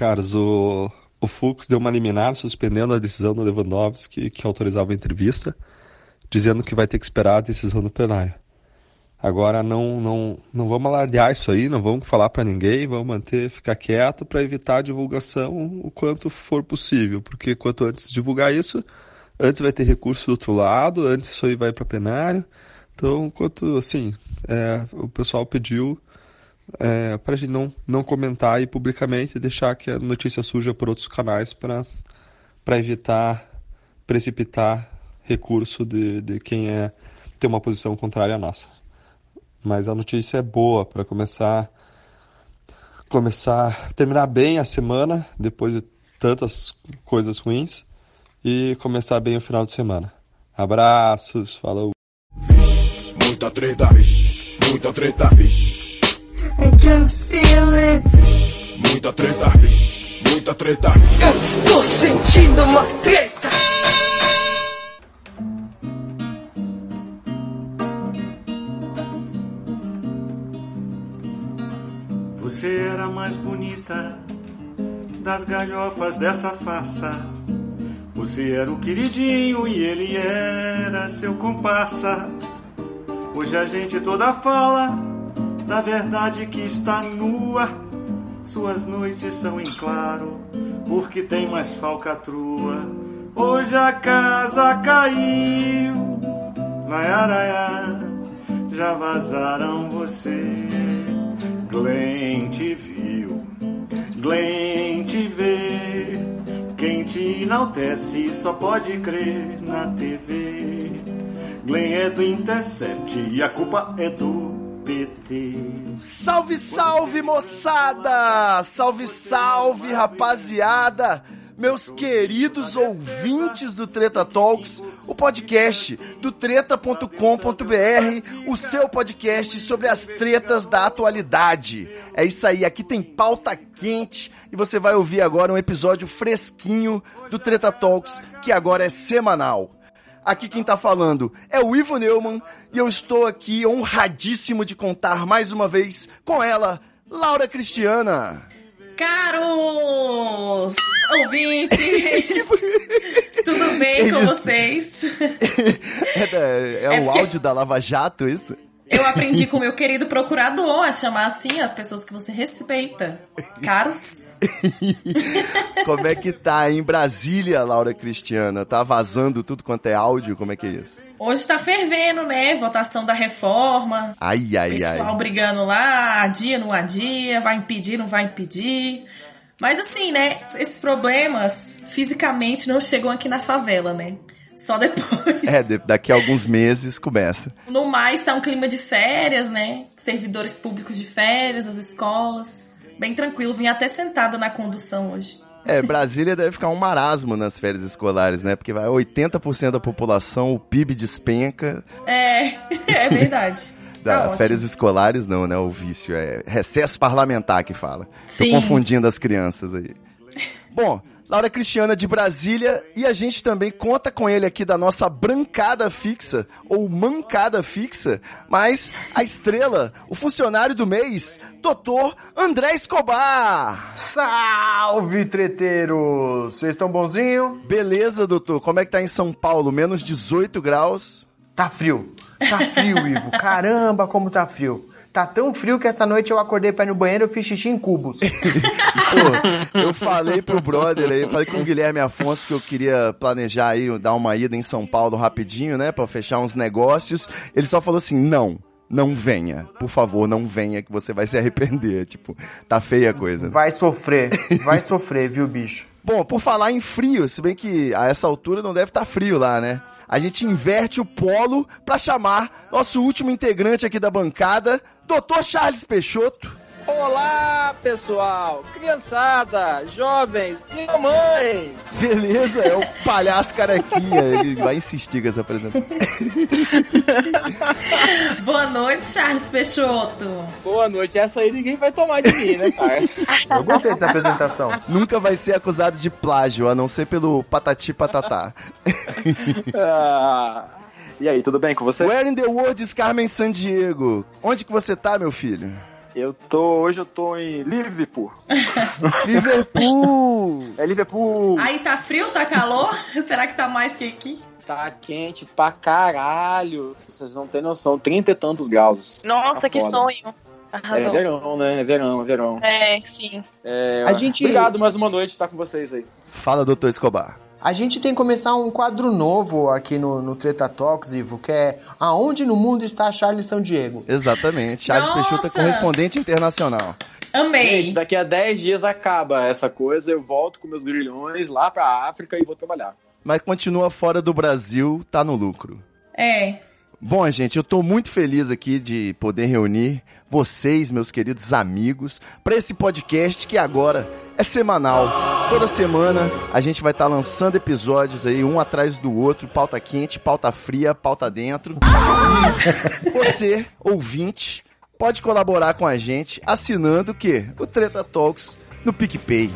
Caros, o, o Fux deu uma liminar suspendendo a decisão do Lewandowski que autorizava a entrevista, dizendo que vai ter que esperar a decisão do plenário. Agora não, não, não vamos alardear isso aí, não vamos falar para ninguém, vamos manter, ficar quieto para evitar a divulgação o quanto for possível, porque quanto antes divulgar isso, antes vai ter recurso do outro lado, antes isso aí vai para plenário. Então, quanto assim, é, o pessoal pediu é, para a gente não, não comentar aí publicamente e deixar que a notícia surja por outros canais para evitar precipitar recurso de, de quem é tem uma posição contrária à nossa. Mas a notícia é boa para começar começar terminar bem a semana depois de tantas coisas ruins e começar bem o final de semana. Abraços, falou. Vixe, muita treta, vixe, muita treta, vixe. Can feel it. Muita treta, muita treta. Eu estou sentindo uma treta. Você era a mais bonita das galhofas dessa farsa. Você era o queridinho e ele era seu comparsa. Hoje a gente toda fala da verdade que está nua. Suas noites são em claro, porque tem mais falcatrua. Hoje a casa caiu, Nayaraya, já vazaram você. Glenn te viu, Glenn te vê. Quem te enaltece só pode crer na TV. Glenn é do Intercept e a culpa é do PT. Salve, salve, moçada! Salve, salve, rapaziada! Meus queridos ouvintes do Treta Talks, o podcast do treta.com.br, o seu podcast sobre as tretas da atualidade. É isso aí, aqui tem pauta quente e você vai ouvir agora um episódio fresquinho do Treta Talks, que agora é semanal. Aqui quem tá falando é o Ivo Neumann e eu estou aqui honradíssimo de contar mais uma vez com ela, Laura Cristiana. Caros ouvintes, tudo bem com vocês? É, é É o porque- áudio da Lava Jato, isso? Eu aprendi com o meu querido procurador a chamar assim as pessoas que você respeita. Caros. Como é que tá em Brasília, Laura Cristiana? Tá vazando tudo quanto é áudio? Como é que é isso? Hoje tá fervendo, né? Votação da reforma. Ai, ai, Pessoal ai. brigando lá, adia, não adia, vai impedir, não vai impedir. Mas assim, né? Esses problemas fisicamente não chegam aqui na favela, né? Só depois. É, daqui a alguns meses começa. No mais, tá um clima de férias, né? Servidores públicos de férias, as escolas. Bem tranquilo, vim até sentada na condução hoje. É, Brasília deve ficar um marasmo nas férias escolares, né? Porque vai 80% da população, o PIB despenca. É, é verdade. Da Tá férias escolares não, né? O vício é recesso parlamentar que fala. Sim. Tô confundindo as crianças aí. Bom, Laura Cristiana de Brasília e a gente também conta com ele aqui da nossa brancada fixa ou mancada fixa, mas a estrela, o funcionário do mês, doutor André Escobar. Salve, treteiros! Vocês estão bonzinho? Beleza, doutor? Como é que tá em São Paulo? Menos 18 graus. Tá frio. Tá frio, Ivo. Caramba, como tá frio. Tá tão frio que essa noite eu acordei pra ir no banheiro e eu fiz xixi em cubos. Pô, eu falei pro brother aí, falei com o Guilherme Afonso que eu queria planejar aí, dar uma ida em São Paulo rapidinho, né, Pra fechar uns negócios. Ele só falou assim, não, não venha, por favor, não venha que você vai se arrepender, tipo, tá feia a coisa. Vai sofrer, vai sofrer, viu, bicho? Bom, por falar em frio, se bem que a essa altura não deve estar frio lá, né? A gente inverte o polo pra chamar nosso último integrante aqui da bancada, Dr. Charles Peixoto. Olá, pessoal, criançada, jovens e mamães. Beleza, é o palhaço carequinha, ele vai insistir com essa apresentação. Boa noite, Charles Peixoto. Boa noite. Essa aí ninguém vai tomar de mim, né, cara? Eu gostei dessa apresentação. Nunca vai ser acusado de plágio, a não ser pelo patati patatá. Ah, e aí, tudo bem com você? Where in the world is Carmen Sandiego? Onde que você tá, meu filho? Eu tô. Hoje eu tô em Liverpool. Liverpool! É Liverpool! Aí tá frio, tá calor? Será que tá mais que aqui? Tá quente pra caralho. Vocês não têm noção. Trinta e tantos graus. Nossa, Tá que foda. sonho. É verão, né? É verão, é verão. É, sim. É, A gente- Obrigado mais uma noite estar com vocês aí. Fala, doutor Escobar. A gente tem que começar um quadro novo aqui no, no Treta Talks, Ivo, que é Aonde no Mundo está Charles São Diego? Exatamente. Charles Nossa! Peixoto é correspondente internacional. Amei. Gente, daqui a 10 dias acaba essa coisa. Eu volto com meus grilhões lá pra África e vou trabalhar. Mas continua fora do Brasil, tá no lucro. É. Bom, gente, eu tô muito feliz aqui de poder reunir vocês, meus queridos amigos, para esse podcast que agora é semanal. Toda semana a gente vai estar lançando episódios aí, um atrás do outro, pauta quente, pauta fria, pauta dentro. E você, ouvinte, pode colaborar com a gente assinando o quê? O Treta Talks no PicPay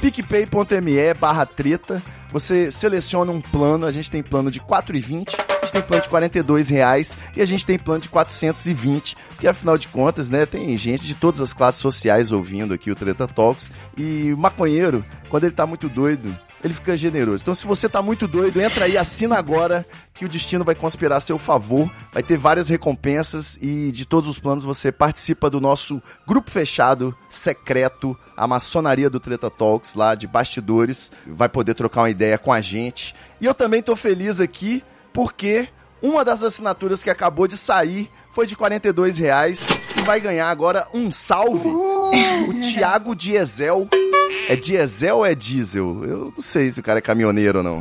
picpay.me barra treta. Você seleciona um plano, a gente tem plano de 4,20, a gente tem plano de 42 reais e a gente tem plano de 420, que afinal de contas, né, tem gente de todas as classes sociais ouvindo aqui o Treta Talks. E o maconheiro, quando ele tá muito doido, ele fica generoso. Então se você tá muito doido, entra aí, assina agora que o destino vai conspirar a seu favor, vai ter várias recompensas e de todos os planos você participa do nosso grupo fechado, secreto, a maçonaria do Treta Talks lá de bastidores, vai poder trocar uma ideia com a gente. E eu também tô feliz aqui porque uma das assinaturas que acabou de sair foi de 42 reais e vai ganhar agora um salve. O Thiago Diesel. É diesel ou é diesel? Eu não sei se o cara é caminhoneiro ou não.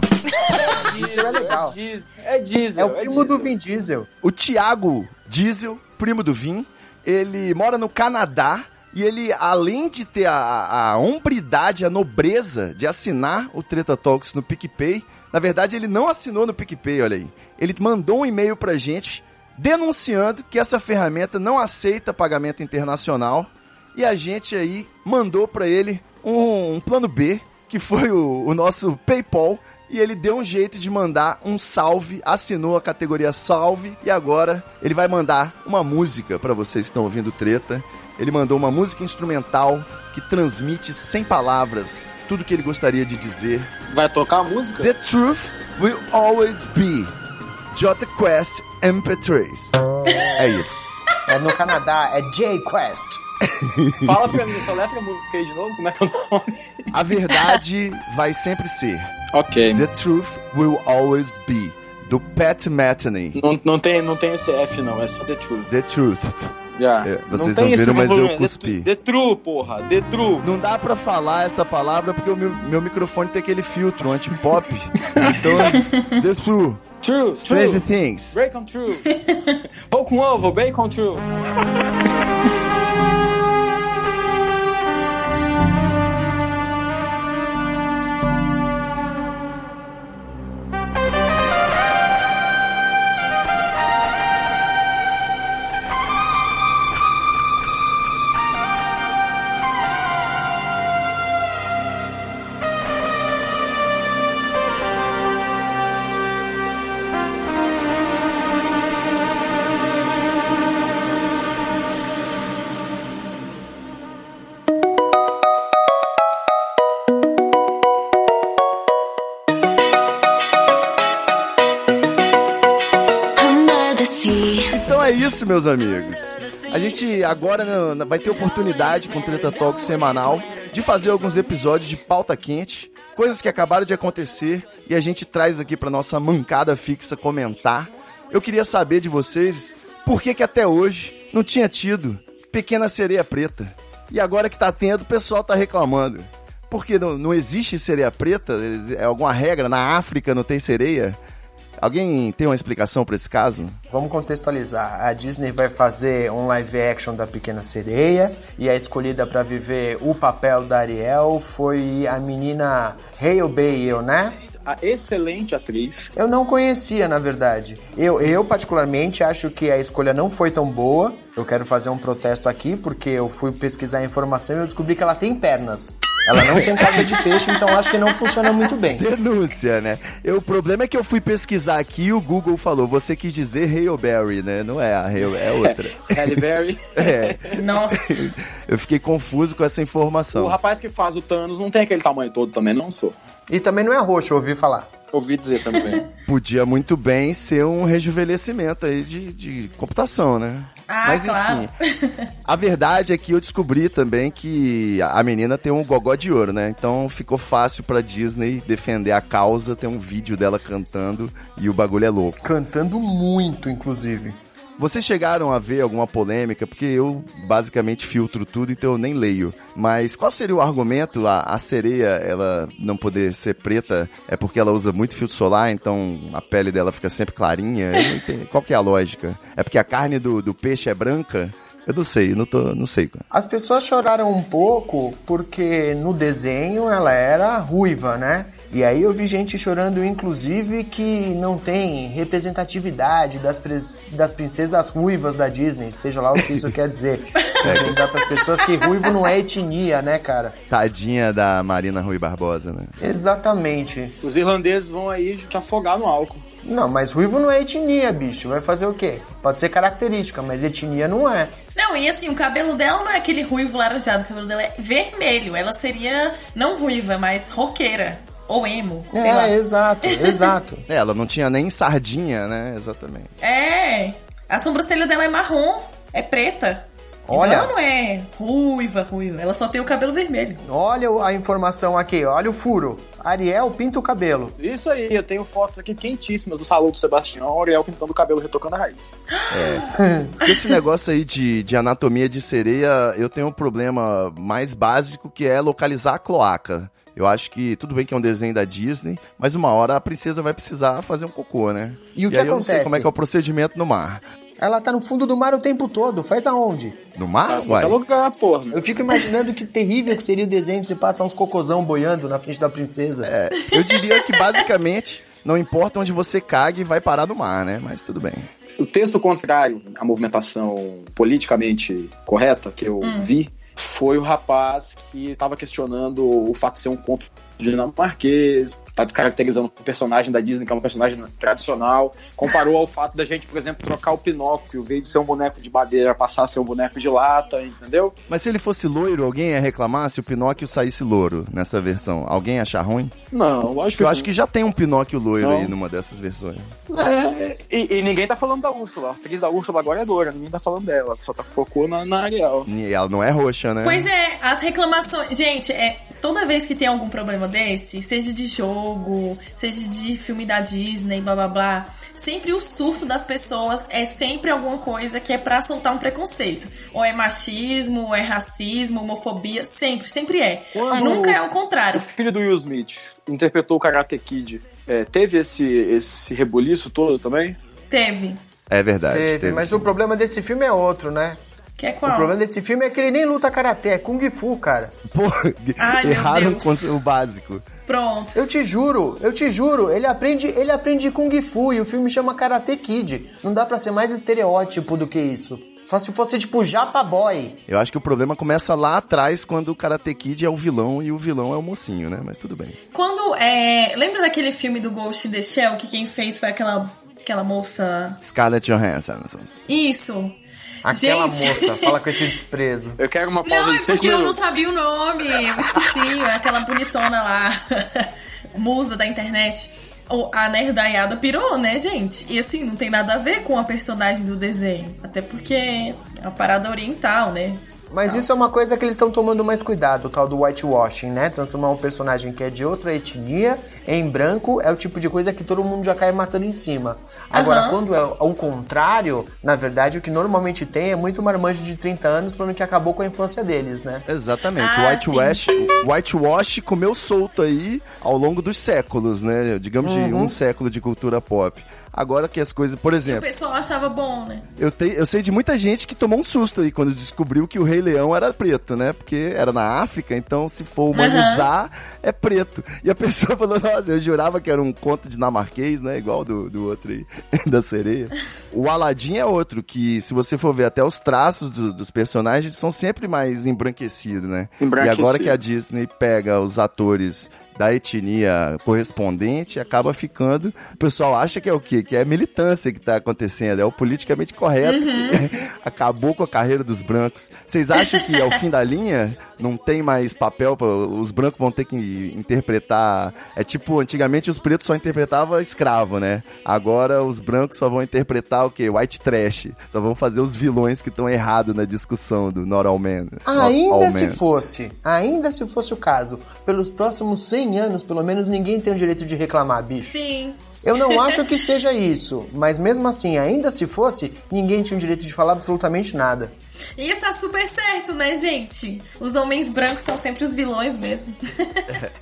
Diesel é legal. Diesel, é diesel. É o primo do diesel. Vin Diesel. O Thiago Diesel, primo do Vin, ele mora no Canadá e ele, além de ter a, a hombridade, a nobreza de assinar o Treta Talks no PicPay, na verdade ele não assinou no PicPay, olha aí. Ele mandou um e-mail pra gente denunciando que essa ferramenta não aceita pagamento internacional e a gente aí mandou pra ele um, um plano B, que foi o, o nosso PayPal, e ele deu um jeito de mandar um salve, assinou a categoria salve e agora ele vai mandar uma música pra vocês que estão ouvindo treta. Ele mandou uma música instrumental que transmite sem palavras tudo que ele gostaria de dizer. Vai tocar a música? The truth will always be Jota Quest MP3. É isso. É no Canadá, é J-Quest. Fala pra mim, só letra a música aí de novo, como é que é o nome? A verdade vai sempre ser. Ok. The truth will always be. Do Pat Metheny. Não, não, tem, não tem esse F não, é só The Truth. The truth. Já. É, vocês tem não esse viram, mas eu volume, cuspi. The, the True, porra. The True. Não dá pra falar essa palavra porque o meu, meu microfone tem aquele filtro anti-pop. então, The True. True, Stranger true. Things. Bacon True. Pão com ovo, Bacon True. meus amigos. A gente agora né, vai ter oportunidade com o Treta Talk semanal de fazer alguns episódios de pauta quente, coisas que acabaram de acontecer e a gente traz aqui pra nossa mancada fixa comentar. Eu queria saber de vocês por que que até hoje não tinha tido Pequena Sereia Preta. E agora que tá tendo, o pessoal tá reclamando. Porque não, não existe sereia preta? É alguma regra? Na África não tem sereia? Alguém tem uma explicação pra esse caso? Vamos contextualizar. A Disney vai fazer um live action da Pequena Sereia e a escolhida para viver o papel da Ariel foi a menina Hale Bail, né? A excelente atriz. Eu não conhecia, na verdade. Eu, eu, particularmente, acho que a escolha não foi tão boa. Eu quero fazer um protesto aqui, porque eu fui pesquisar a informação e eu descobri que ela tem pernas. Ela não tem casa de peixe, então acho que não funciona muito bem. Denúncia, né? Eu, o problema é que eu fui pesquisar aqui e o Google falou, você quis dizer Hailberry, né? Não é a Hail, é outra. Halle Berry. É, Nossa. eu fiquei confuso com essa O informação. rapaz que faz o Thanos não tem aquele tamanho todo também, não sou. E também não é roxo, ouvi falar. Ouvi dizer também. Podia muito bem ser um rejuvenescimento aí de, de computação, né? Ah, Mas claro. enfim, a verdade é que eu descobri também que a menina tem um gogó de ouro, né? Então ficou fácil pra Disney defender a causa, tem um vídeo dela cantando e o bagulho é louco. Cantando muito, inclusive. Vocês chegaram a ver alguma polêmica? Porque eu basicamente filtro tudo, então eu nem leio. Mas qual seria o argumento? A, a sereia, ela não poder ser preta é porque ela usa muito filtro solar, então a pele dela fica sempre clarinha? Qual que é a lógica? É porque a carne do, do peixe é branca? Eu não sei, não, tô, não sei. As pessoas choraram um pouco porque no desenho ela era ruiva, né? E aí eu vi gente chorando, inclusive, que não tem representatividade das, das princesas ruivas da Disney, seja lá o que isso quer dizer. Dar para as pessoas que ruivo não é etnia, né, cara? Tadinha da Marina Rui Barbosa, né? Exatamente. Os irlandeses vão aí te afogar no álcool. Não, mas ruivo não é etnia, bicho. Vai fazer o quê? Pode ser característica, mas etnia não é. Não, e assim, o cabelo dela não é aquele ruivo laranjado, o cabelo dela é vermelho. Ela seria não ruiva, mas roqueira. Ou emo, sei lá. É, exato, exato. É, ela não tinha nem sardinha, né? Exatamente. É, a sobrancelha dela é marrom, é preta. Olha. Então ela não é ruiva, ruiva. Ela só tem o cabelo vermelho. Olha a informação aqui, olha o furo. Ariel pinta o cabelo. Isso aí, eu tenho fotos aqui quentíssimas do salão do Sebastião, Ariel pintando o cabelo, retocando a raiz. Esse negócio aí de, de anatomia de sereia, eu tenho um problema mais básico que é localizar a cloaca. Eu acho que tudo bem que é um desenho da Disney, mas uma hora a princesa vai precisar fazer um cocô, né? E o que aí eu não sei acontece? como é que é o procedimento no mar. Ela tá no fundo do mar o tempo todo. Faz aonde? No mar? Mas Uai. qualquer lugar, porra. Eu fico imaginando que terrível que seria o desenho de você passar uns cocôzão boiando na frente da princesa. É, eu diria que basicamente não importa onde você cague, vai parar no mar, né? Mas tudo bem. O texto contrário à movimentação politicamente correta que eu vi foi o rapaz que estava questionando o fato de ser um conto dinamarquês, tá descaracterizando o personagem da Disney, que é um personagem tradicional, comparou ao fato da gente, por exemplo, trocar o Pinóquio, em vez de ser um boneco de madeira, passar a ser um boneco de lata, entendeu? Mas se ele fosse loiro, alguém ia reclamar se o Pinóquio saísse louro nessa versão? Alguém ia achar ruim? Não, eu acho que Eu acho que já tem um Pinóquio loiro Não. aí numa dessas versões. É, e, e ninguém tá falando da Úrsula. A atriz da Úrsula agora é loura, ninguém tá falando dela. Só tá focou na, na Ariel. E ela não é roxa, né? Pois é, as reclamações. Gente, é, toda vez que tem algum problema desse, seja de jogo, seja de filme da Disney, blá blá blá, sempre o surto das pessoas é sempre alguma coisa que é pra soltar um preconceito. Ou é machismo, ou é racismo, homofobia, sempre, sempre é. Quando Nunca é o O contrário. filho do Will Smith interpretou o Karate Kid. É, teve esse, esse rebuliço todo também? Teve. É verdade. Teve, teve mas sim. o problema desse filme é outro, né? Que é O qual? problema desse filme é que ele nem luta karatê, é kung fu, cara. Pô, Ai, erraram o básico. Pronto. Eu te juro, eu te juro, ele aprende, ele aprende kung fu e o filme chama Karate Kid. Não dá pra ser mais estereótipo do que isso. Só se fosse tipo Japa Boy. Eu acho que o problema começa lá atrás, quando o Karate Kid é o vilão e o vilão é o mocinho, né? Mas tudo bem. Quando. É, lembra daquele filme do Ghost in the Shell que quem fez foi aquela, aquela moça. Scarlett Johansson. Isso. Aquela Gente. moça, fala com esse desprezo. Eu quero uma pausa Não, é de seis porque eu não minutos. sabia o nome. Esqueci. é aquela bonitona lá. Musa da internet. A nerdaiada pirou, né, gente? E assim, não tem nada a ver com a personagem do desenho. Até porque é uma parada oriental, né? Mas isso é uma coisa que eles estão tomando mais cuidado, o tal do whitewashing, né? Transformar um personagem que é de outra etnia em branco é o tipo de coisa que todo mundo já cai matando em cima. Agora, Aham. quando é o contrário, na verdade, o que normalmente tem é muito marmanjo de 30 anos falando que acabou com a infância deles, né? Exatamente. Ah, o whitewash, whitewash comeu solto aí ao longo dos séculos, né? Digamos de Uhum. um século de cultura pop. Agora que as coisas, por O exemplo, pessoal achava bom, né? eu, te, eu sei de muita gente que tomou um susto aí quando descobriu que o Rei Leão era preto, né? Porque era na África, então se for humanizar, é preto. E a pessoa falou, nossa, eu jurava que era um conto dinamarquês, né? Igual do, do outro aí, da sereia. O Aladdin é outro, que se você for ver até os traços do- dos personagens, são sempre mais embranquecidos, né? E Embranquecido. agora que a Disney pega os atores da etnia correspondente, acaba ficando. O pessoal acha que é o quê? Que é militância que tá acontecendo, é o politicamente correto. que Acabou com a carreira dos brancos. Vocês acham que ao fim da linha não tem mais papel para os brancos vão ter que interpretar? É tipo, antigamente os pretos só interpretavam escravo, né? Agora os brancos só vão interpretar o quê? White trash. Só vão fazer os vilões que estão errados na discussão do Not All Men. Ainda All se fosse, ainda se fosse o caso, pelos próximos 100 anos, pelo menos ninguém tem o direito de reclamar, bicho. Sim. Eu não acho que seja isso, mas mesmo assim, ainda se fosse, ninguém tinha o direito de falar absolutamente nada. E tá super certo, né, gente? Os homens brancos são sempre os vilões mesmo.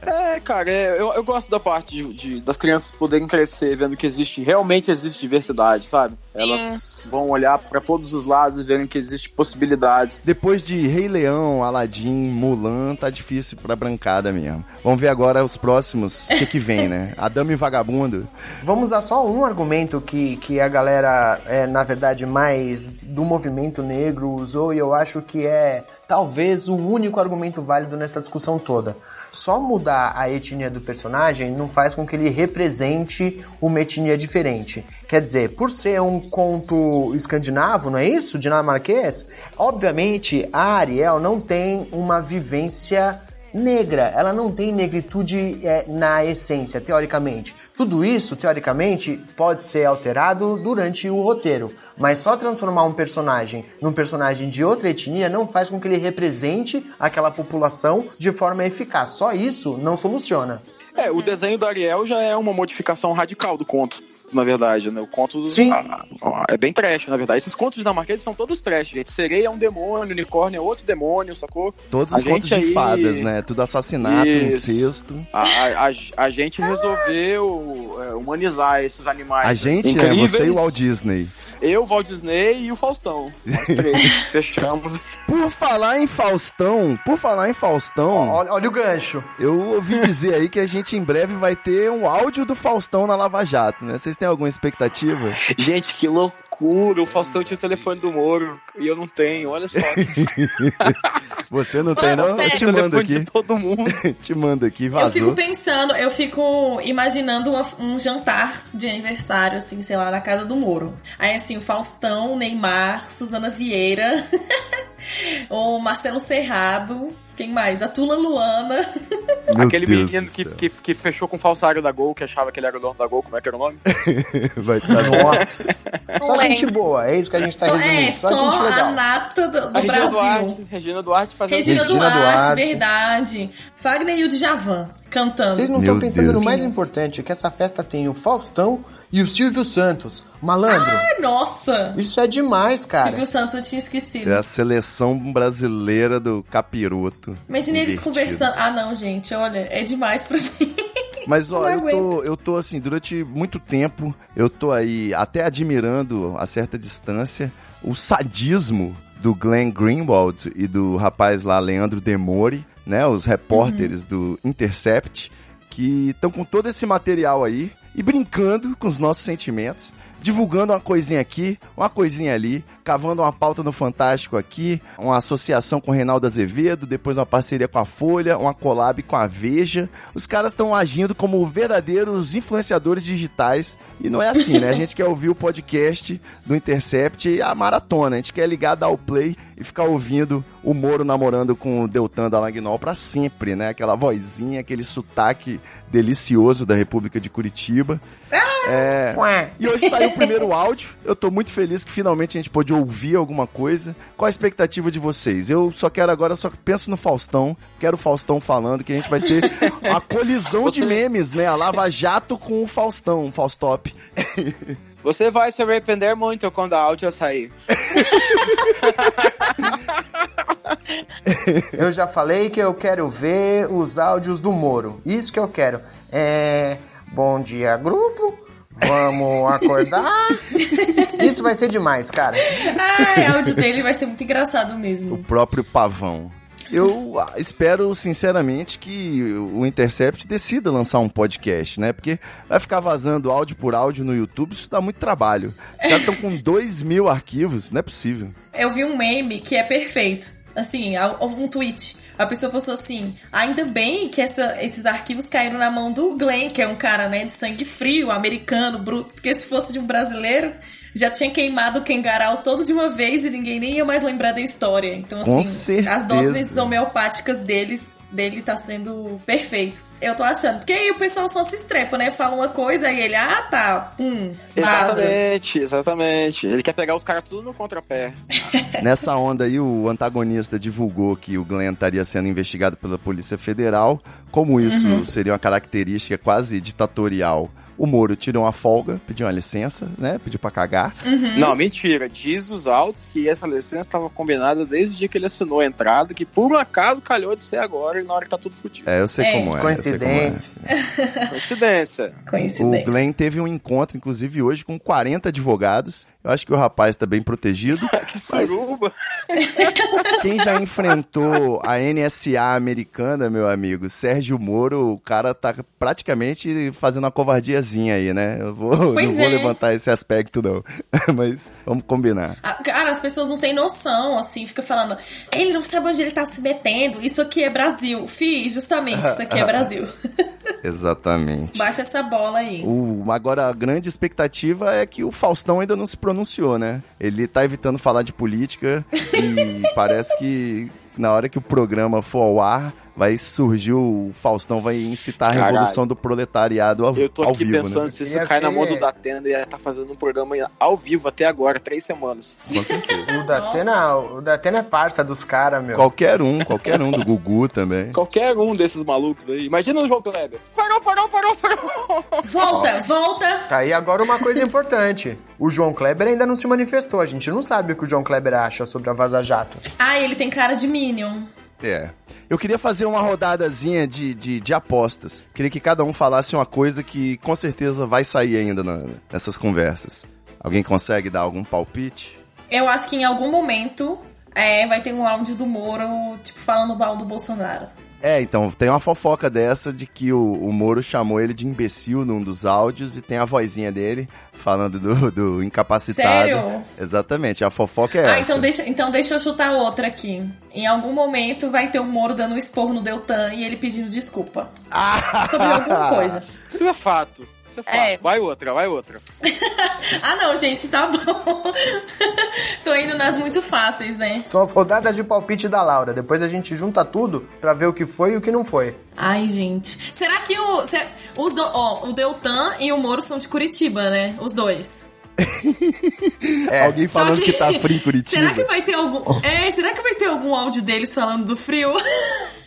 É, cara, é, eu, eu gosto da parte de, de- das crianças poderem crescer vendo que existe, realmente existe diversidade, sabe? Elas vão olhar pra todos os lados e verem que existe possibilidades. Depois de Rei Leão, Aladdin, Mulan, tá difícil pra brancada mesmo. Vamos ver agora os próximos, o que que vem, né? Adame e Vagabundo. Vamos usar só um argumento que, que a galera, é, na verdade, mais do movimento negro usou e eu acho que é talvez o único argumento válido nessa discussão toda. Só mudar a etnia do personagem não faz com que ele represente uma etnia diferente. Quer dizer, por ser um conto escandinavo, não é isso? Dinamarquês? Obviamente, a Ariel não tem uma vivência negra, ela não tem negritude é, na essência, teoricamente. Tudo isso, teoricamente, pode ser alterado durante o roteiro, mas só transformar um personagem num personagem de outra etnia não faz com que ele represente aquela população de forma eficaz. Só isso não soluciona. É, o desenho do Ariel já é uma modificação radical do conto, na verdade, né? O conto Sim. ah, ah, é bem trash, na verdade. Esses contos dinamarqueses são todos trash, gente. Sereia é um demônio, unicórnio é outro demônio, sacou? Todos A os contos gente de aí- fadas, né? Tudo assassinato, Isso. incesto. A, a, a- a gente resolveu é, humanizar esses animais. A gente, né? incríveis. Você e o Walt Disney. Eu, o Walt Disney e o Faustão. Nós três. Fechamos. Por falar em Faustão, por falar em Faustão, Olha, olha o gancho. eu ouvi dizer aí que a gente em breve vai ter um áudio do Faustão na Lava Jato, né? Vocês têm alguma expectativa? Gente, que loucura. O Faustão tinha o telefone do Moro e eu não tenho. Olha só. Você não tem, não? Eu te mando aqui. todo mundo. te mando aqui, Eu fico vazou. pensando, eu fico imaginando uma- um jantar de aniversário, assim, sei lá, na casa do Moro. Aí, assim, o Faustão, Neymar, Suzana Vieira, o Marcelo Serrado, quem mais? A Tula Luana. Meu Aquele Deus menino que, que, que fechou com o falsário da Gol, que achava que ele era o dono da Gol, como é que era o nome? Vai estar Nossa. Só gente boa, é isso que a gente tá Só, resumindo. é, só, só gente a legal. nata do, A do Regina Brasil. Duarte. Regina Duarte fazendo Regina, Regina Duarte, Duarte. verdade. Fagner e o Djavan cantando. Vocês não estão pensando Deus. no mais importante, que essa festa tem o Faustão e o Silvio Santos. Malandro, Ai, Nossa! isso é demais, cara. Silvio Santos eu tinha esquecido. É a seleção brasileira do capiroto. Imagina eles conversando. Ah, não, gente, olha, é demais pra mim. Mas ó, Não eu tô, eu tô assim, durante muito tempo, eu tô aí até admirando a certa distância o sadismo do Glenn Greenwald e do rapaz lá, Leandro Demore, né? Os repórteres do Intercept, que estão com todo esse material aí e brincando com os nossos sentimentos. Divulgando uma coisinha aqui, uma coisinha ali, cavando uma pauta no Fantástico aqui, uma associação com o Reinaldo Azevedo, depois uma parceria com a Folha, uma collab com a Veja. Os caras estão agindo como verdadeiros influenciadores digitais. E não é assim, né? A gente quer ouvir o podcast do Intercept e a maratona. A gente quer ligar, dar o play e ficar ouvindo o Moro namorando com o Deltan Dallagnol pra sempre, né? Aquela vozinha, aquele sotaque delicioso da República de Curitiba. É... Ué. E hoje saiu o primeiro áudio. Eu tô muito feliz que finalmente a gente pôde ouvir alguma coisa. Qual a expectativa de vocês? Eu só quero agora, só penso no Faustão. Quero o Faustão falando que a gente vai ter uma colisão de Você- memes, né? A Lava Jato com o Faustão, o Faustop. Você vai se arrepender muito quando a áudio sair. Eu já falei que eu quero ver os áudios do Moro. Isso que eu quero. É. Bom dia, grupo. Vamos acordar? Isso vai ser demais, cara. Ai, o áudio dele vai ser muito engraçado mesmo. O próprio pavão. Eu ah, espero, sinceramente, que o Intercept decida lançar um podcast, né? Porque vai ficar vazando áudio por áudio no YouTube, isso dá muito trabalho. Os caras estão com 2 mil arquivos, não é possível. Eu vi um meme que é perfeito. Assim, um tweet. A pessoa postou assim: ainda bem que essa, esses arquivos caíram na mão do Glenn, que é um cara, né, de sangue frio, americano, bruto, porque se fosse de um brasileiro, já tinha queimado o Kengarau todo de uma vez e ninguém nem ia mais lembrar da história. Então, assim, as doses homeopáticas deles dele tá sendo perfeito. Eu tô achando. Porque aí o pessoal só se estrepa, né? Fala uma coisa e ele, ah, tá, hum, vaza. Exatamente, exatamente. Ele quer pegar os caras tudo no contrapé. Nessa onda aí, o antagonista divulgou que o Glenn estaria sendo investigado pela Polícia Federal. Como isso Uhum. seria uma característica quase ditatorial, o Moro tirou uma folga, pediu uma licença, né? Pediu pra cagar. Uhum. Não, mentira. Diz os autos que essa licença estava combinada desde o dia que ele assinou a entrada, que por um acaso calhou de ser agora e na hora que tá tudo fudido. É, eu sei É. como é. sei como é. Coincidência. Coincidência. O Coincidência. Glenn teve um encontro, inclusive hoje, com 40 advogados. Eu acho que o rapaz tá bem protegido. que suruba. Quem já enfrentou a NSA americana, meu amigo, Sérgio Moro, o cara tá praticamente fazendo uma covardiazinha aí, né? Eu vou, Pois não vou é. levantar esse aspecto, não. Mas vamos combinar. Ah, Cara, as pessoas não têm noção, assim, fica falando, ele não sabe onde ele tá se metendo, isso aqui é Brasil. Fi, justamente, isso aqui é Brasil. Exatamente. Baixa essa bola aí. O, agora, a grande expectativa é que o Faustão ainda não se pronunciou, né? Ele tá evitando falar de política e parece que na hora que o programa for ao ar, vai surgir o Faustão, vai incitar a Caralho. revolução do proletariado ao, Eu tô aqui vivo, pensando né? se isso cai na mão do Datena, ele tá fazendo um programa ao vivo até agora, três semanas. Com certeza. O Datena, o Datena é parça dos caras, meu. Qualquer um, qualquer um, do Gugu também. Qualquer um desses malucos aí. Imagina o João Kleber. Parou, parou, parou, parou. Volta, volta. Tá aí agora uma coisa importante. O João Kleber ainda não se manifestou. A gente não sabe o que o João Kleber acha sobre a Vaza Jato. Ah, ele tem cara de Minion. É. Eu queria fazer uma rodadazinha de, de, de apostas. Queria que cada um falasse uma coisa que com certeza vai sair ainda na- nessas conversas. Alguém consegue dar algum palpite? Eu acho que em algum momento é, vai ter um áudio do Moro, tipo, falando mal do Bolsonaro. É, então, tem uma fofoca dessa de que o, o Moro chamou ele de imbecil num dos áudios e tem a vozinha dele falando do, do incapacitado. Sério? Exatamente, a fofoca é Ah, essa. então deixa, então deixa eu chutar outra aqui. Em algum momento vai ter o Moro dando um esporro no Deltan e ele pedindo desculpa. Sobre alguma coisa. Isso é fato. É fato. É. Vai outra, vai outra. Ah, não, gente, tá bom. Tô indo nas muito fáceis, né? São as rodadas de palpite da Laura. Depois a gente junta tudo pra ver o que foi e o que não foi. Ai, gente. Será que o. se- os do, ó, o Deltan e o Moro são de Curitiba, né? Os dois. É. Alguém falando que... tá frio em Curitiba. Será que vai ter algum. É, será que vai ter algum áudio deles falando do frio?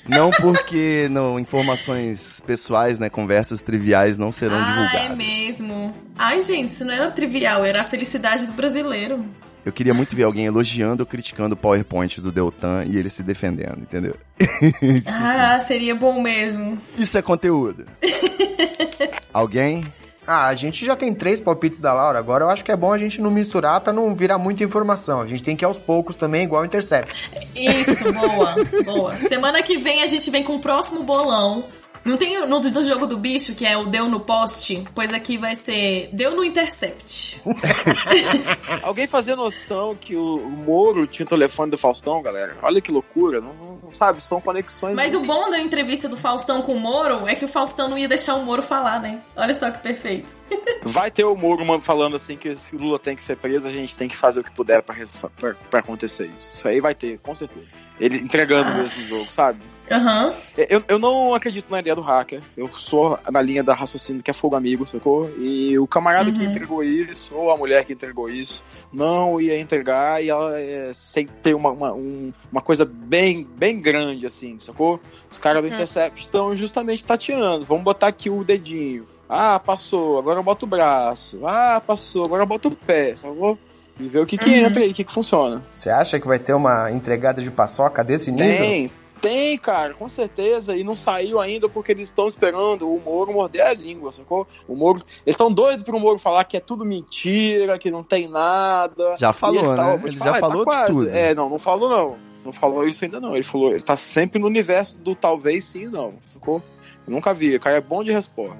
Não porque não, informações pessoais, né, conversas triviais não serão ah, divulgadas. é mesmo. Ai, gente, isso não era trivial, era a felicidade do brasileiro. Eu queria muito ver alguém elogiando ou criticando o PowerPoint do Deltan e ele se defendendo, entendeu? Ah, seria bom mesmo. Isso é conteúdo. alguém? Ah, a gente já tem três palpites da Laura. Agora eu acho que é bom a gente não misturar pra não virar muita informação. A gente tem que ir aos poucos também, igual o Intercept. Isso, boa, boa. Semana que vem a gente vem com o próximo bolão. Não tem no, no jogo do bicho, que é o Deu no poste? Pois aqui vai ser Deu no Intercept. Alguém fazia noção que o, o Moro tinha o telefone do Faustão, galera? Olha que loucura. Não, não- não sabe, são conexões. Mas o bom da entrevista do Faustão com o Moro é que o Faustão não ia deixar o Moro falar, né? Olha só que perfeito. Vai ter o Moro falando assim que se o Lula tem que ser preso, a gente tem que fazer o que puder pra acontecer isso. Isso aí vai ter, com certeza. Ele entregando Ah. mesmo o jogo, sabe? Aham. Eu, eu não acredito na ideia do hacker. Eu sou na linha da raciocínio que é fogo amigo, sacou? E o camarada que Uhum. entregou isso, ou a mulher que entregou isso, não ia entregar e ela é, sem ter uma, uma, um- uma coisa bem, bem grande, assim, sacou? Os caras do Uhum. Intercept estão justamente tateando. Vamos botar aqui o dedinho. Ah, passou, agora eu boto o braço. Ah, passou, agora eu boto o pé, sacou? E ver o que, que Uhum. entra e o que, que funciona. Você acha que vai ter uma entregada de paçoca desse nível? Tem, Tem, cara, com certeza. E não saiu ainda porque eles estão esperando o Moro morder a língua, sacou? O Moro. Eles estão doidos pro Moro falar que é tudo mentira, que não tem nada. Já falou, ele né? Ele já tá falou de tudo. É, não, não falou não. Não falou isso ainda não. Ele falou, ele tá sempre no universo do talvez sim não, sacou? Eu nunca vi, o cara é bom de resposta.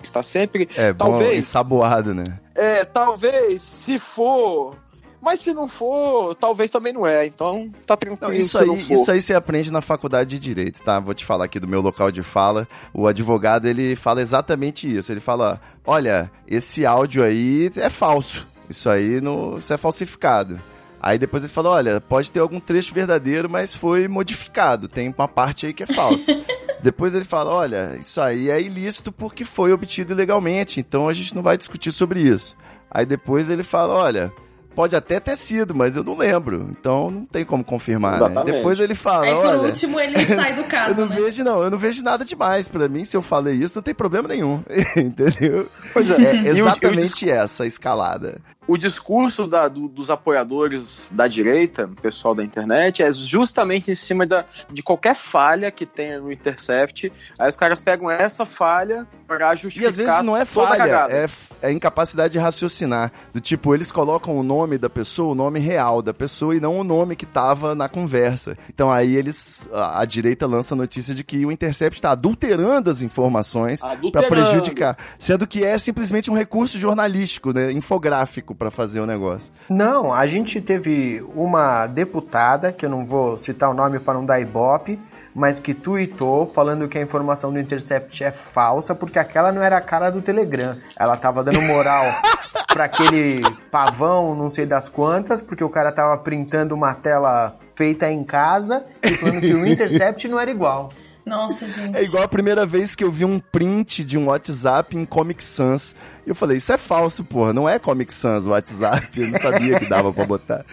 Ele tá sempre. É, bom, talvez. ensaboado, né? É, talvez, se for. Mas se não for, talvez também não é. Então, tá tranquilo Não, isso, aí, não isso aí você aprende na faculdade de Direito, tá? Vou te falar aqui do meu local de fala. O advogado, ele fala exatamente isso. Ele fala, olha, esse áudio aí é falso. Isso aí não, isso é falsificado. Aí depois ele fala, olha, pode ter algum trecho verdadeiro, mas foi modificado. Tem uma parte aí que é falsa. depois ele fala, olha, isso aí é ilícito porque foi obtido ilegalmente, então a gente não vai discutir sobre isso. Aí depois ele fala, olha, pode até ter sido, mas eu não lembro, então não tem como confirmar. Né? Depois ele fala, Aí por olha, último ele sai do eu caso, não né? vejo não, eu não vejo nada demais Pra mim. Se eu falei isso, não tem problema nenhum, entendeu? Pois é. É E exatamente essa escalada. o discurso da- do- dos apoiadores da direita, pessoal da internet, é justamente em cima da, de qualquer falha que tenha no Intercept. Aí os caras pegam essa falha para E justificar. às vezes não é falha, é, é incapacidade de raciocinar. Do tipo, eles colocam o nome da pessoa, o nome real da pessoa e não o nome que tava na conversa. Então aí eles, a, a direita lança a notícia de que o Intercept está adulterando as informações para prejudicar. Sendo que é simplesmente um recurso jornalístico, né, infográfico para fazer o negócio. Não, a gente teve uma deputada, que eu não vou citar o nome para não dar ibope, mas que tweetou falando que a informação do Intercept é falsa, porque aquela não era a cara do Telegram. Ela tava dando moral para aquele pavão, não sei das quantas, porque o cara tava printando uma tela feita em casa e falando que o Intercept não era igual. Nossa, gente. É igual a primeira vez que eu vi um print de um WhatsApp em Comic Sans. E eu falei, isso é falso, porra. Não é Comic Sans o WhatsApp. Eu não sabia que dava pra botar.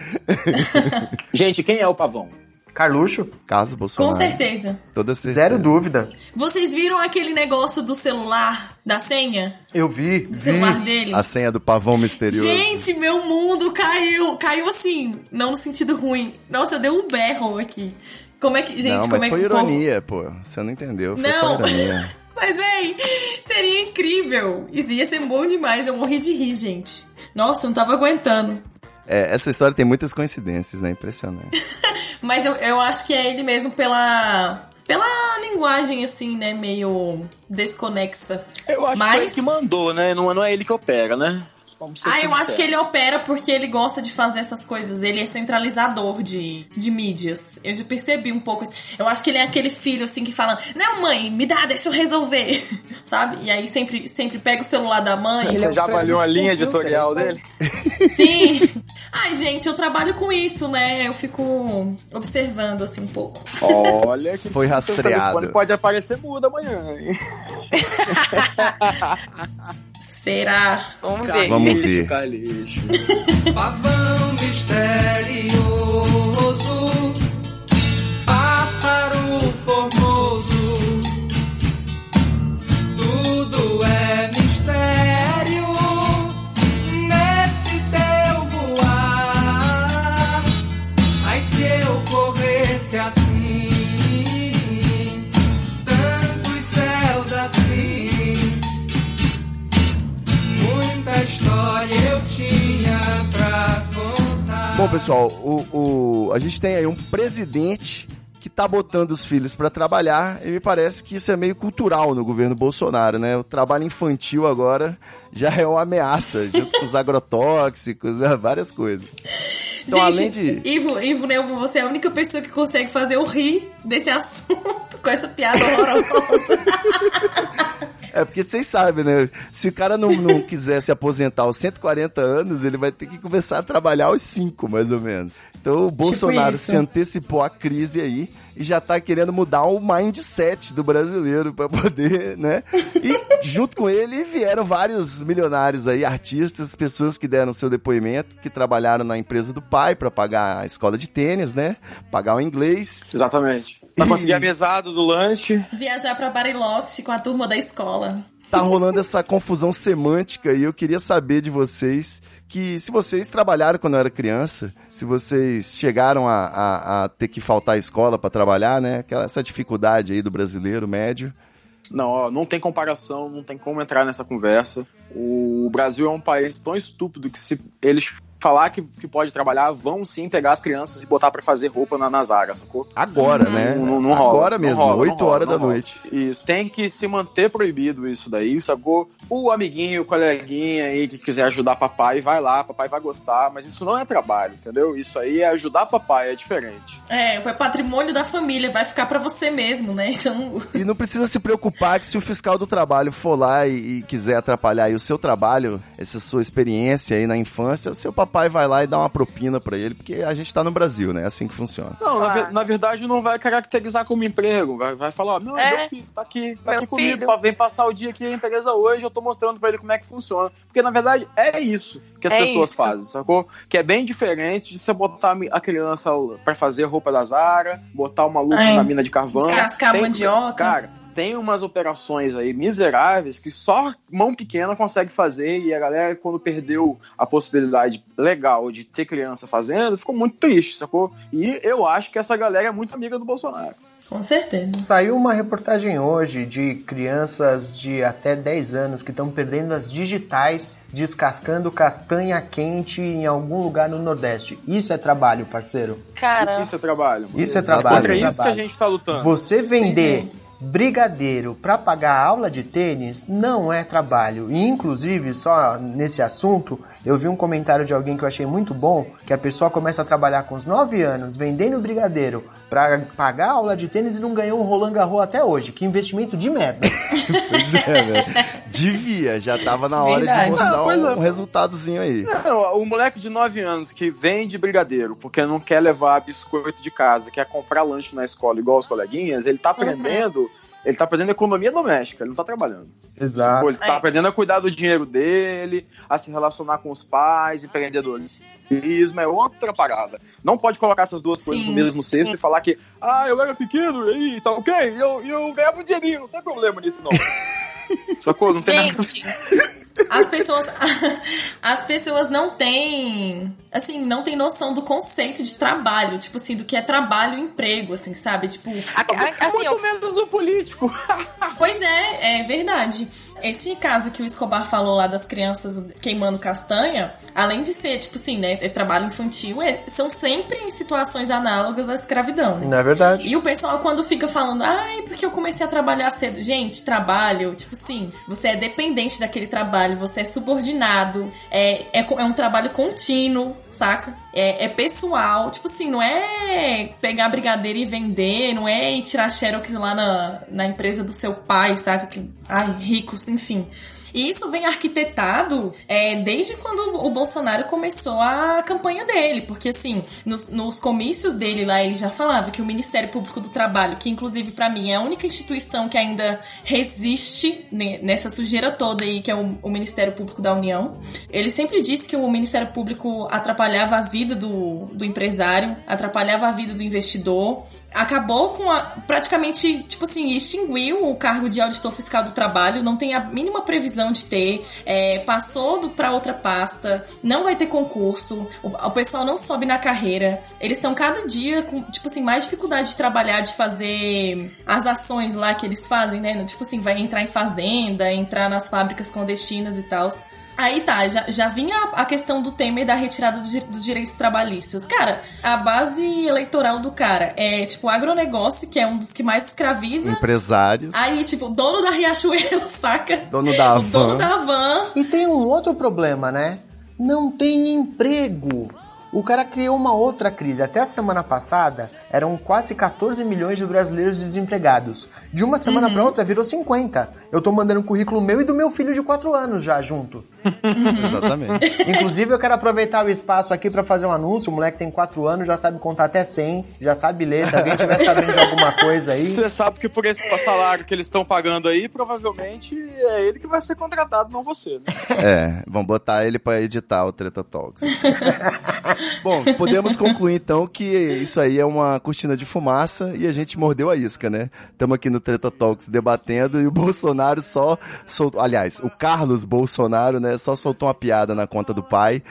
Gente, quem é o pavão? Carluxo, Carlos Com Bolsonaro. certeza. Toda certeza. zero dúvida. Vocês viram aquele negócio do celular, da senha? Eu vi, Do vi. celular dele? A senha do pavão misterioso. Gente, meu mundo caiu. Caiu assim, não no sentido ruim. Nossa, deu um berro aqui. Como é que. Gente, não, como mas é foi que o povo- ironia, pô. Você não entendeu. Foi Não. só ironia. Mas, véi, seria incrível. Isso ia ser bom demais. Eu morri de rir, gente. Nossa, eu não tava aguentando. É, essa história tem muitas coincidências, né? Impressionante. Mas eu, eu acho que é ele mesmo pela. Pela linguagem, assim, né? Meio desconexa. Eu acho Mas- que foi ele que mandou, né? Não, não é ele que opera, né? Vamos ser Ah, eu acho que ele opera porque ele gosta de fazer essas coisas. Ele é centralizador de, de mídias. Eu já percebi um pouco isso. Eu acho que ele é aquele filho, assim, que fala: Não, mãe, me dá, deixa eu resolver. Sabe? E aí sempre, sempre pega o celular da mãe. Ele é Você o já avaliou a linha editorial é dele? Sim. Ai, gente, eu trabalho com isso, né? Eu fico observando, assim, um pouco. Olha que Foi rastreado. pode aparecer mudo amanhã, hein? Será? Vamos ver. Vamos ver. Pavão misterioso, Bom, pessoal, o, o- a gente tem aí um presidente que tá botando os filhos pra trabalhar e me parece que isso é meio cultural no governo Bolsonaro, né? O trabalho infantil agora já é uma ameaça, junto com os agrotóxicos, né? várias coisas. Então, gente, além de... Ivo, Ivo Neuvo, você é a única pessoa que consegue fazer eu rir desse assunto com essa piada horrorosa. É porque vocês sabem, né? Se o cara não, não quiser se aposentar aos 140 anos, ele vai ter que começar a trabalhar aos 5, mais ou menos. Então o Bolsonaro isso. se antecipou à crise aí e já tá querendo mudar o mindset do brasileiro pra poder, né? E junto com ele vieram vários milionários aí, artistas, pessoas que deram seu depoimento, que trabalharam na empresa do pai pra pagar a escola de tênis, né? Pagar o inglês. Exatamente. Pra conseguir a mesada do lanche. Viajar pra Bariloche com a turma da escola. tá rolando essa confusão semântica e eu queria saber de vocês que se vocês trabalharam quando eu era criança, se vocês chegaram a, a, a ter que faltar à escola para trabalhar, né? Aquela, essa dificuldade aí do brasileiro médio. Não, ó, não tem comparação, não tem como entrar nessa conversa. O Brasil é um país tão estúpido que se eles falar que, que pode trabalhar, vão sim pegar as crianças e botar para fazer roupa na, nas áreas, sacou? Agora, né? Não, não rola, Agora não mesmo, rola, 8 não rola, horas da rola. noite. Isso, tem que se manter proibido isso daí, sacou? O amiguinho, o coleguinha aí que quiser ajudar papai, vai lá, papai vai gostar, mas isso não é trabalho, entendeu? Isso aí é ajudar papai, é diferente. É, é patrimônio da família, vai ficar pra você mesmo, né? Então. E não precisa se preocupar que se o fiscal do trabalho for lá e, e quiser atrapalhar aí o seu trabalho, essa sua experiência aí na infância, o seu papai vai lá e dá uma propina pra ele, porque a gente tá no Brasil, né? É assim que funciona. Não, na, ve- na verdade não vai caracterizar como emprego, vai, vai falar, ó, meu, É. meu filho tá aqui, tá Meu aqui comigo, filho. vem passar o dia aqui na empresa hoje, eu tô mostrando pra ele como é que funciona. Porque na verdade é isso que as É pessoas isso. fazem, sacou? Que é bem diferente de você botar a criança pra fazer roupa da Zara, botar uma luva É. na mina de carvão. Descascar mandioca. Cara, tem umas operações aí miseráveis que só mão pequena consegue fazer e a galera, quando perdeu a possibilidade legal de ter criança fazendo, ficou muito triste, sacou? E eu acho que essa galera é muito amiga do Bolsonaro. Com certeza. Saiu uma reportagem hoje de crianças de até 10 anos que estão perdendo as digitais descascando castanha quente em algum lugar no Nordeste. Isso é trabalho, parceiro. Cara, Isso é trabalho. mano. Isso é trabalho. Contra é isso que trabalho. a gente tá lutando. Você vender Pois brigadeiro para pagar aula de tênis não é trabalho. E inclusive, só nesse assunto, eu vi um comentário de alguém que eu achei muito bom, que a pessoa começa a trabalhar com os 9 anos vendendo brigadeiro para pagar aula de tênis e não ganhou um Roland Garros até hoje. Que investimento de merda. Pois é, velho. Devia, já tava na hora de Verdade. mostrar Ah, pois um, é. um resultadozinho aí. Não, o moleque de 9 anos que vende brigadeiro porque não quer levar biscoito de casa, quer comprar lanche na escola igual os coleguinhas, ele tá aprendendo, ele tá aprendendo economia doméstica, ele não tá trabalhando. Exato. Pô, ele tá É. aprendendo a cuidar do dinheiro dele, a se relacionar com os pais, empreendedorismo, é outra parada. Não pode colocar essas duas coisas Sim. no mesmo cesto e falar que, ah, eu era pequeno, e aí, sabe o quê? E eu, eu ganhava um dinheirinho, não tem problema nisso, não. Sacou? Não tem nada. gente, As pessoas, as pessoas não têm, assim, não têm noção do conceito de trabalho, tipo assim, do que é trabalho e emprego, assim, sabe? Tipo, a- a- assim, Muito eu, menos o político. Pois é, é verdade. Esse caso que o Escobar falou lá das crianças queimando castanha, além de ser, tipo assim, né, é trabalho infantil, é- são sempre em situações análogas à escravidão, né? Não é verdade? E o pessoal, quando fica falando, ai, porque eu comecei a trabalhar cedo. Gente, trabalho, tipo assim, você é dependente daquele trabalho, você é subordinado, é, é, é um trabalho contínuo, saca? É, é pessoal, tipo assim, não é pegar brigadeiro e vender, não é ir tirar xerox lá na, na empresa do seu pai, saca? Que, ai, ricos, enfim. E isso vem arquitetado é, desde quando o Bolsonaro começou a campanha dele, porque assim, nos, nos comícios dele lá, ele já falava que o Ministério Público do Trabalho, que inclusive pra mim é a única instituição que ainda resiste ne- nessa sujeira toda aí, que é o, o Ministério Público da União, ele sempre disse que o Ministério Público atrapalhava a vida do, do empresário, atrapalhava a vida do investidor, acabou com a. praticamente, tipo assim, extinguiu o cargo de auditor fiscal do trabalho, não tem a mínima previsão de ter, é, passou pra outra pasta, não vai ter concurso, o, o pessoal não sobe na carreira, eles estão cada dia com, tipo assim, mais dificuldade de trabalhar, de fazer as ações lá que eles fazem, né? Tipo assim, vai entrar em fazenda, entrar nas fábricas clandestinas e tal. Aí tá, já, já vinha a, questão do Temer da retirada do dos direitos trabalhistas. Cara, a base eleitoral do cara é, tipo, agronegócio, que é um dos que mais escraviza. Empresários, Aí, tipo, dono da Riachuelo, saca? dono da O dono van. da van. E tem um outro problema, né? Não tem emprego. O cara criou uma outra crise. Até a semana passada, eram quase 14 milhões de brasileiros desempregados. De uma semana Uhum. pra outra, virou 50. Eu tô mandando um currículo meu e do meu filho de 4 anos já junto. Exatamente. Inclusive, eu quero aproveitar o espaço aqui pra fazer um anúncio. O moleque tem 4 anos, já sabe contar até 100, já sabe ler. Se alguém tiver sabendo de alguma coisa aí... Você sabe que por esse salário que eles estão pagando aí, provavelmente é ele que vai ser contratado, não você, né? É, vamos botar ele pra editar o Treta Talks. Bom, podemos concluir então que isso aí é uma cortina de fumaça e a gente mordeu a isca, né? Estamos aqui no Treta Talks debatendo e o Bolsonaro só soltou. Aliás, o Carlos Bolsonaro, né? Só soltou uma piada na conta do pai.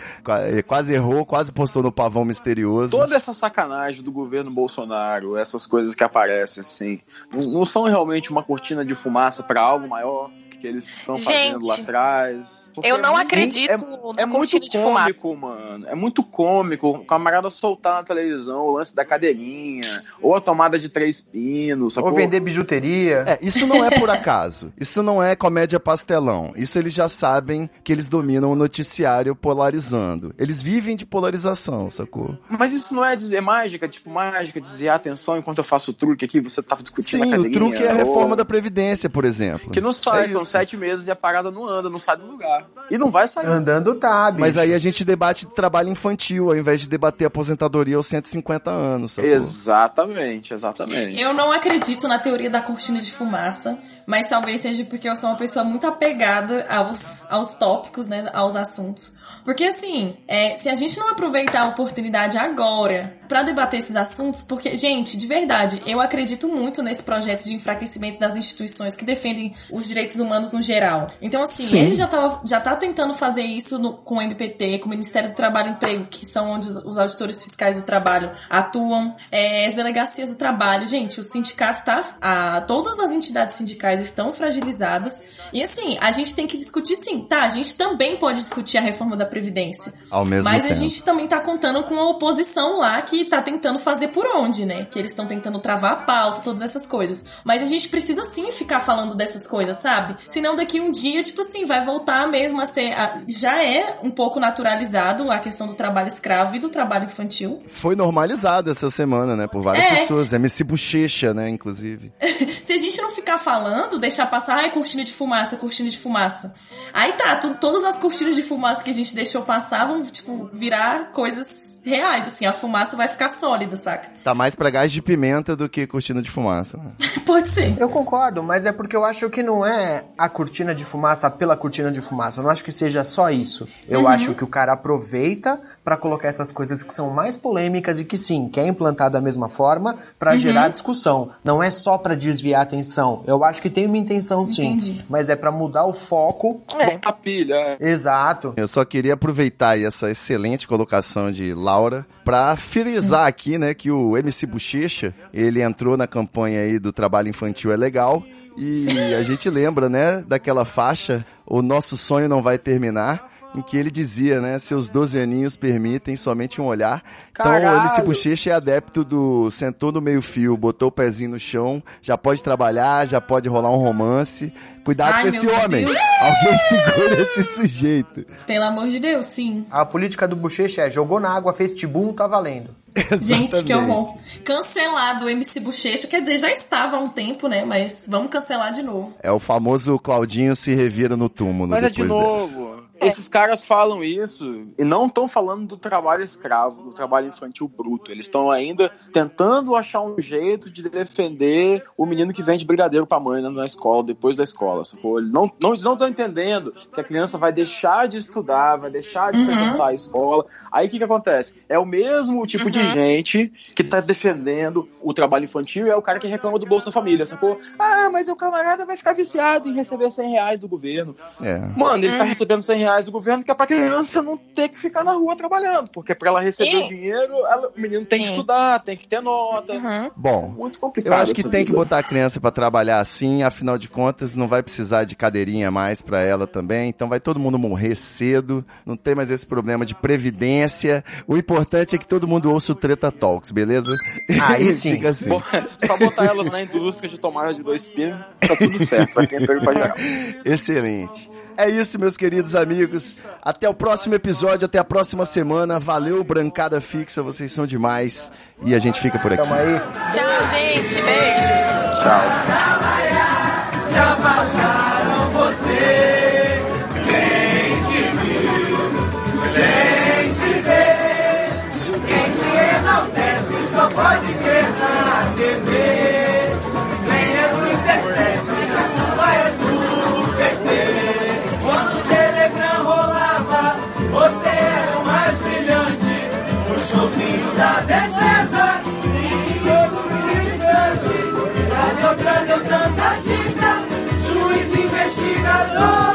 Quase errou, quase postou no pavão misterioso. Toda essa sacanagem do governo Bolsonaro, essas coisas que aparecem assim, não são realmente uma cortina de fumaça para algo maior que eles estão fazendo lá atrás. Eu não é acredito é, é muito de cômico, fumaça. mano. É muito cômico. O camarada soltar na televisão o lance da cadeirinha, ou a tomada de três pinos. Sacou? Ou vender bijuteria. É, isso não é por acaso. Isso não é comédia pastelão. Isso eles já sabem que eles dominam o noticiário polarizando. Eles vivem de polarização, sacou? Mas isso não é dizer mágica, tipo mágica, desviar a atenção enquanto eu faço o truque aqui, você tava discutindo Sim, a cadeirinha. o truque é a reforma ou... da Previdência, por exemplo. Que não sai, é são sete meses e a parada não anda, não sai do lugar. E não vai sair. Andando tá, bicho. Mas aí a gente debate trabalho infantil, ao invés de debater aposentadoria aos 150 anos. Sacou? Exatamente, exatamente. Eu não acredito na teoria da cortina de fumaça, mas talvez seja porque eu sou uma pessoa muito apegada aos, aos tópicos, né, aos assuntos. Porque assim, é, se a gente não aproveitar a oportunidade agora para debater esses assuntos, porque, gente, de verdade, eu acredito muito nesse projeto de enfraquecimento das instituições que defendem os direitos humanos no geral. Então, assim, Sim. ele já, tá já tá tentando fazer isso no, com o MPT, com o Ministério do Trabalho e Emprego, que são onde os, os auditores fiscais do trabalho atuam, é, as delegacias do trabalho. Gente, o sindicato tá. A, todas as entidades sindicais estão fragilizadas. E assim, a gente tem que discutir sim, tá? A gente também pode discutir a reforma da Previdência. Ao mesmo Mas tempo. a gente também tá contando com a oposição lá que tá tentando fazer por onde, né? Que eles estão tentando travar a pauta, todas essas coisas. Mas a gente precisa sim ficar falando dessas coisas, sabe? Senão daqui um dia, tipo assim, vai voltar mesmo a ser. A, já é um pouco naturalizado a questão do trabalho escravo e do trabalho infantil. Foi normalizado essa semana, né? Por várias é. pessoas. MC Bochecha, né? Inclusive. Se a gente não ficar falando, deixar passar, ai, cortina de fumaça, cortina de fumaça. Aí tá, tu, todas as cortinas de fumaça que a gente deixou passar vão, tipo, virar coisas reais, assim, a fumaça vai ficar sólida, saca? Tá mais pra gás de pimenta do que cortina de fumaça. Né? Pode ser. Eu concordo, mas é porque eu acho que não é a cortina de fumaça pela cortina de fumaça. Eu não acho que seja só isso. Eu uhum. acho que o cara aproveita para colocar essas coisas que são mais polêmicas e que sim, quer implantar da mesma forma para uhum. gerar discussão. Não é só para desviar a atenção. Eu acho que tem uma intenção sim, Entendi. mas é para mudar o foco. É, a pilha. Exato. Eu só queria aproveitar essa excelente colocação de Laura para frisar aqui, né, que o MC Bochecha, ele entrou na campanha aí do trabalho infantil é legal e a gente lembra, né, daquela faixa O Nosso Sonho Não Vai Terminar, em que ele dizia, né, seus 12 aninhos permitem somente um olhar. Caralho. Então o MC Bochecha é adepto do sentou no meio fio, botou o pezinho no chão, já pode trabalhar, já pode rolar um romance. Cuidado Ai, com esse homem. Deus. Alguém segura esse sujeito. Pelo amor de Deus, sim. A política do Bochecha é jogou na água, fez tibum, tá valendo. Gente, que horror. Cancelado o MC Bochecha, quer dizer, já estava há um tempo, né? Mas vamos cancelar de novo. É o famoso Claudinho se revira no túmulo. Mas é de novo. Dessa. Esses caras falam isso e não estão falando do trabalho escravo, do trabalho infantil bruto. Eles estão ainda tentando achar um jeito de defender o menino que vende brigadeiro pra mãe na escola, depois da escola. Sacou? Eles não estão não, não entendendo que a criança vai deixar de estudar, vai deixar de uhum. frequentar a escola. Aí o que, que acontece? É o mesmo tipo uhum. de gente que tá defendendo o trabalho infantil e é o cara que reclama do Bolsa Família, sacou? Ah, mas o camarada vai ficar viciado em receber 100 reais do governo. É. Mano, ele tá uhum. recebendo 100 reais reais do governo, que é pra criança não ter que ficar na rua trabalhando. Porque pra ela receber o dinheiro, ela, o menino tem que estudar, tem que ter nota. Uhum. Bom, muito complicado. Eu acho que tem vida. que botar a criança para trabalhar assim, afinal de contas, não vai precisar de cadeirinha mais para ela também. Então vai todo mundo morrer cedo, não tem mais esse problema de previdência. O importante é que todo mundo ouça o Treta Talks, beleza? Aí sim. assim. Só botar ela na indústria de tomada de dois pisos, tá tudo certo, pra quem é pra geral. Excelente. É isso, meus queridos amigos. Até o próximo episódio, até a próxima semana. Valeu, Brancada Fixa, vocês são demais. E a gente fica por aqui. Tamo aí. Tchau, gente. Beijo. Tchau. Vazou.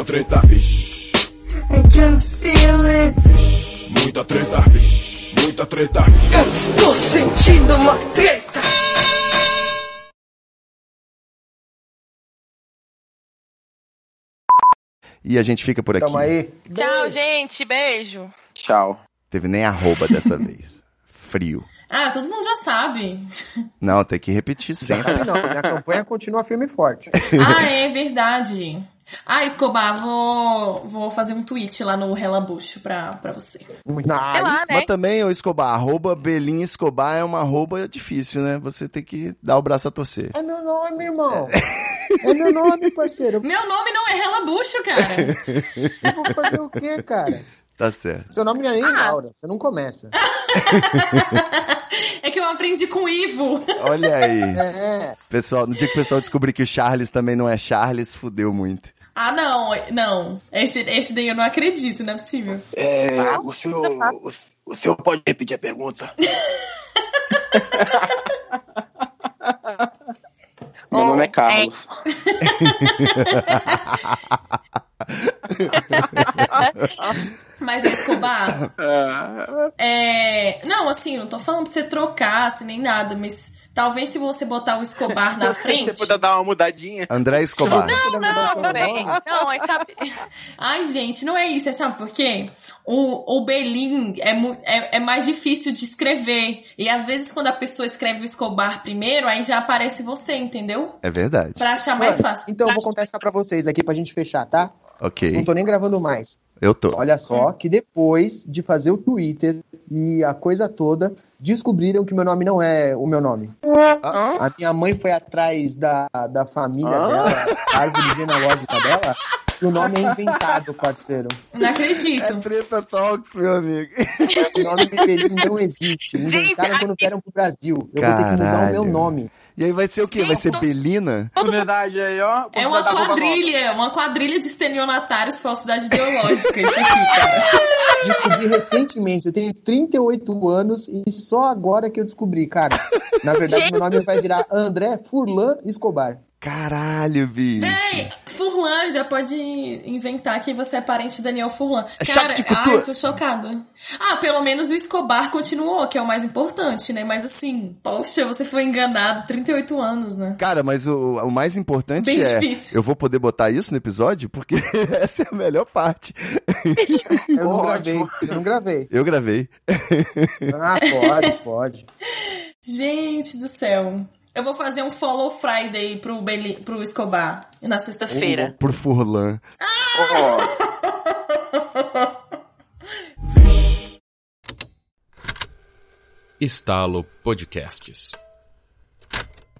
Muita treta. I can feel it. Muita treta. Muita treta. Eu estou sentindo uma treta. E a gente fica por aqui. Tamo aí. Tchau, gente. Beijo. Tchau. Teve nem arroba dessa vez. Frio. Ah, todo mundo já sabe. Não, tem que repetir sempre. Não, minha campanha continua firme e forte. Ah, é verdade. Ah, Escobar, vou, vou fazer um tweet lá no Relabucho pra, pra você. Nice. Sei lá, né? Mas também, o Escobar, arroba Belinha Escobar é uma arroba difícil, né? Você tem que dar o braço a torcer. É meu nome, irmão. É meu nome, parceiro. Meu nome não é Relabucho, cara. Eu vou fazer o quê, cara? Tá certo. Seu nome não é nem Ah. Laura, você não começa. É que eu aprendi com o Ivo. Olha aí. É, Pessoal, no dia que o pessoal descobrir que o Charles também não é Charles, fudeu muito. Ah, não, não. Esse, esse daí eu não acredito, não é possível. É, o, senhor, o, o senhor pode repetir a pergunta? Meu nome é Carlos. Mas, Escobar, é... Não, assim, não tô falando pra você trocar, assim, nem nada, mas talvez se você botar o Escobar na Se frente... você puder dar uma mudadinha. André Escobar. Não, não, nome? Não, mas sabe. Ai, gente, não é isso, é sabe por quê? O, o Belin é, é, é mais difícil de escrever. E às vezes quando a pessoa escreve o Escobar primeiro, aí já aparece você, entendeu? É verdade. Pra achar mais Mano, fácil. Então eu vou contar isso pra vocês aqui pra gente fechar, tá? Não Ok. tô nem gravando mais. Eu tô. Olha só, que depois de fazer o Twitter e a coisa toda, descobriram que meu nome não é o meu nome. A minha mãe foi atrás da, da família Hã? dela, da árvore genealógica dela, e o nome é inventado, parceiro. Não acredito. Treta Talks, meu amigo. O nome não existe. Inventaram quando vieram pro Brasil. Eu vou ter que mudar o meu Caralho. nome. E aí vai ser o quê? Vai ser Belina? Oportunidade aí, ó. É uma quadrilha, uma quadrilha de estelionatários falsidade ideológica, isso aqui, cara. Descobri recentemente, eu tenho 38 anos e só agora que eu descobri, cara. Na verdade, meu nome vai virar André Furlan Escobar. Caralho, bicho. Véi, Furlan já pode inventar que você é parente de Daniel Furlan. É Cara, ai, eu tô chocada. Ah, pelo menos o Escobar continuou, que é o mais importante, né? Mas assim, poxa, você foi enganado 38 anos, né? Cara, mas o, o mais importante Bem é. difícil. Eu vou poder botar isso no episódio? Porque essa é a melhor parte. Eu não gravei, eu não gravei. Eu gravei. Ah, pode, pode. Gente do céu. Eu vou fazer um follow Friday pro, Beli, pro Escobar na sexta-feira. Por Furlan. Estalo Podcasts.